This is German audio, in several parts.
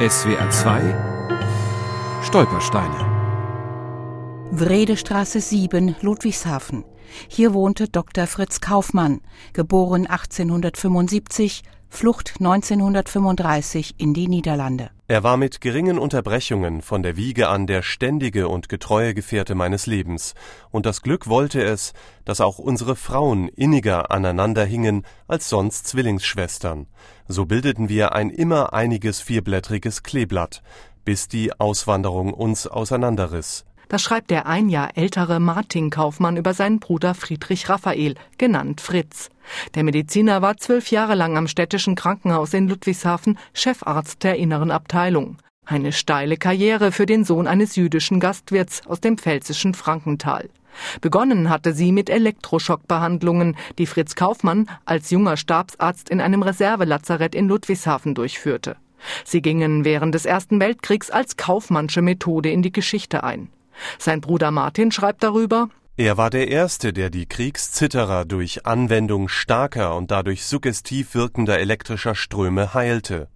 SWR 2 Stolpersteine Wredestraße 7, Ludwigshafen. Hier wohnte Dr. Fritz Kaufmann, geboren 1875, Flucht 1935 in die Niederlande. Er war mit geringen Unterbrechungen von der Wiege an der ständige und getreue Gefährte meines Lebens, und das Glück wollte es, dass auch unsere Frauen inniger aneinander hingen als sonst Zwillingsschwestern. So bildeten wir ein immer einiges vierblättriges Kleeblatt, bis die Auswanderung uns auseinanderriss. Das schreibt der ein Jahr ältere Martin Kaufmann über seinen Bruder Friedrich Raphael, genannt Fritz. Der Mediziner war zwölf Jahre lang am städtischen Krankenhaus in Ludwigshafen Chefarzt der inneren Abteilung. Eine steile Karriere für den Sohn eines jüdischen Gastwirts aus dem pfälzischen Frankental. Begonnen hatte sie mit Elektroschockbehandlungen, die Fritz Kaufmann als junger Stabsarzt in einem Reservelazarett in Ludwigshafen durchführte. Sie gingen während des Ersten Weltkriegs als Kaufmannsche Methode in die Geschichte ein. Sein Bruder Martin schreibt darüber, er war der Erste, der die Kriegszitterer durch Anwendung starker und dadurch suggestiv wirkender elektrischer Ströme heilte.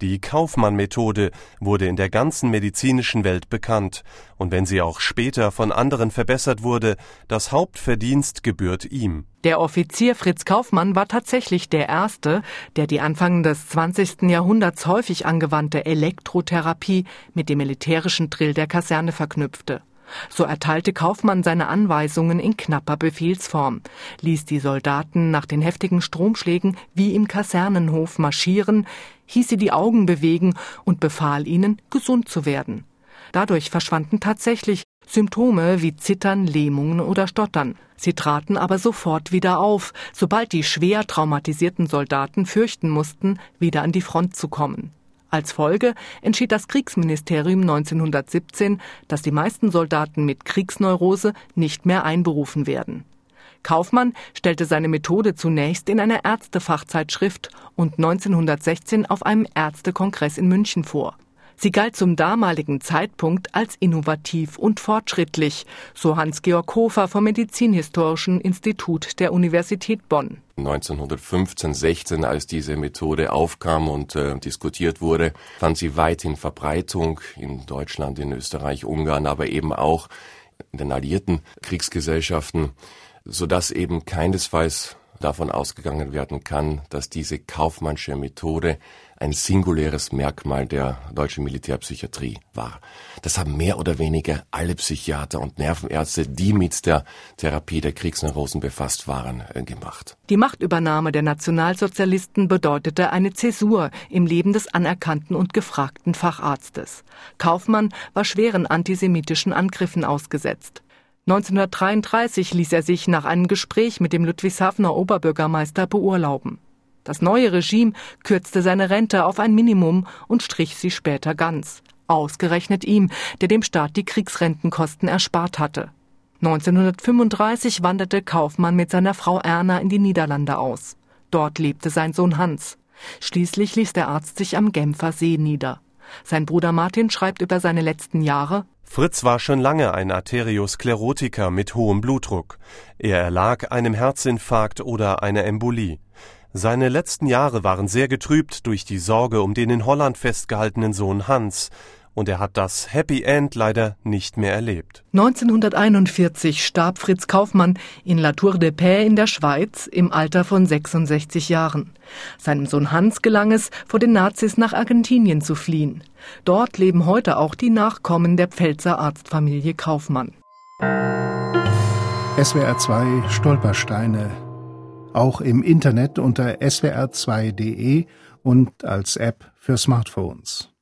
Die Kaufmann-Methode wurde in der ganzen medizinischen Welt bekannt, und wenn sie auch später von anderen verbessert wurde, das Hauptverdienst gebührt ihm. Der Offizier Fritz Kaufmann war tatsächlich der Erste, der die Anfang des 20. Jahrhunderts häufig angewandte Elektrotherapie mit dem militärischen Drill der Kaserne verknüpfte. So erteilte Kaufmann seine Anweisungen in knapper Befehlsform, ließ die Soldaten nach den heftigen Stromschlägen wie im Kasernenhof marschieren, hieß sie die Augen bewegen und befahl ihnen, gesund zu werden. Dadurch verschwanden tatsächlich Symptome wie Zittern, Lähmungen oder Stottern. Sie traten aber sofort wieder auf, sobald die schwer traumatisierten Soldaten fürchten mussten, wieder an die Front zu kommen. Als Folge entschied das Kriegsministerium 1917, dass die meisten Soldaten mit Kriegsneurose nicht mehr einberufen werden. Kaufmann stellte seine Methode zunächst in einer Ärztefachzeitschrift und 1916 auf einem Ärztekongress in München vor. Sie galt zum damaligen Zeitpunkt als innovativ und fortschrittlich, so Hans-Georg Hofer vom Medizinhistorischen Institut der Universität Bonn. 1915, 16, als diese Methode aufkam und äh, diskutiert wurde, fand sie weithin Verbreitung in Deutschland, in Österreich, Ungarn, aber eben auch in den alliierten Kriegsgesellschaften, so dass eben keinesfalls davon ausgegangen werden kann, dass diese kaufmannsche Methode ein singuläres Merkmal der deutschen Militärpsychiatrie war. Das haben mehr oder weniger alle Psychiater und Nervenärzte, die mit der Therapie der Kriegsneurosen befasst waren, äh, gemacht. Die Machtübernahme der Nationalsozialisten bedeutete eine Zäsur im Leben des anerkannten und gefragten Facharztes. Kaufmann war schweren antisemitischen Angriffen ausgesetzt. 1933 ließ er sich nach einem Gespräch mit dem Ludwigshafener Oberbürgermeister beurlauben. Das neue Regime kürzte seine Rente auf ein Minimum und strich sie später ganz. Ausgerechnet ihm, der dem Staat die Kriegsrentenkosten erspart hatte. 1935 wanderte Kaufmann mit seiner Frau Erna in die Niederlande aus. Dort lebte sein Sohn Hans. Schließlich ließ der Arzt sich am Genfer See nieder. Sein Bruder Martin schreibt über seine letzten Jahre Fritz war schon lange ein Arteriosklerotiker mit hohem Blutdruck. Er erlag einem Herzinfarkt oder einer Embolie. Seine letzten Jahre waren sehr getrübt durch die Sorge um den in Holland festgehaltenen Sohn Hans, und er hat das Happy End leider nicht mehr erlebt. 1941 starb Fritz Kaufmann in La Tour de Paix in der Schweiz im Alter von 66 Jahren. Seinem Sohn Hans gelang es, vor den Nazis nach Argentinien zu fliehen. Dort leben heute auch die Nachkommen der Pfälzer Arztfamilie Kaufmann. SWR 2 Stolpersteine. Auch im Internet unter swr2.de und als App für Smartphones.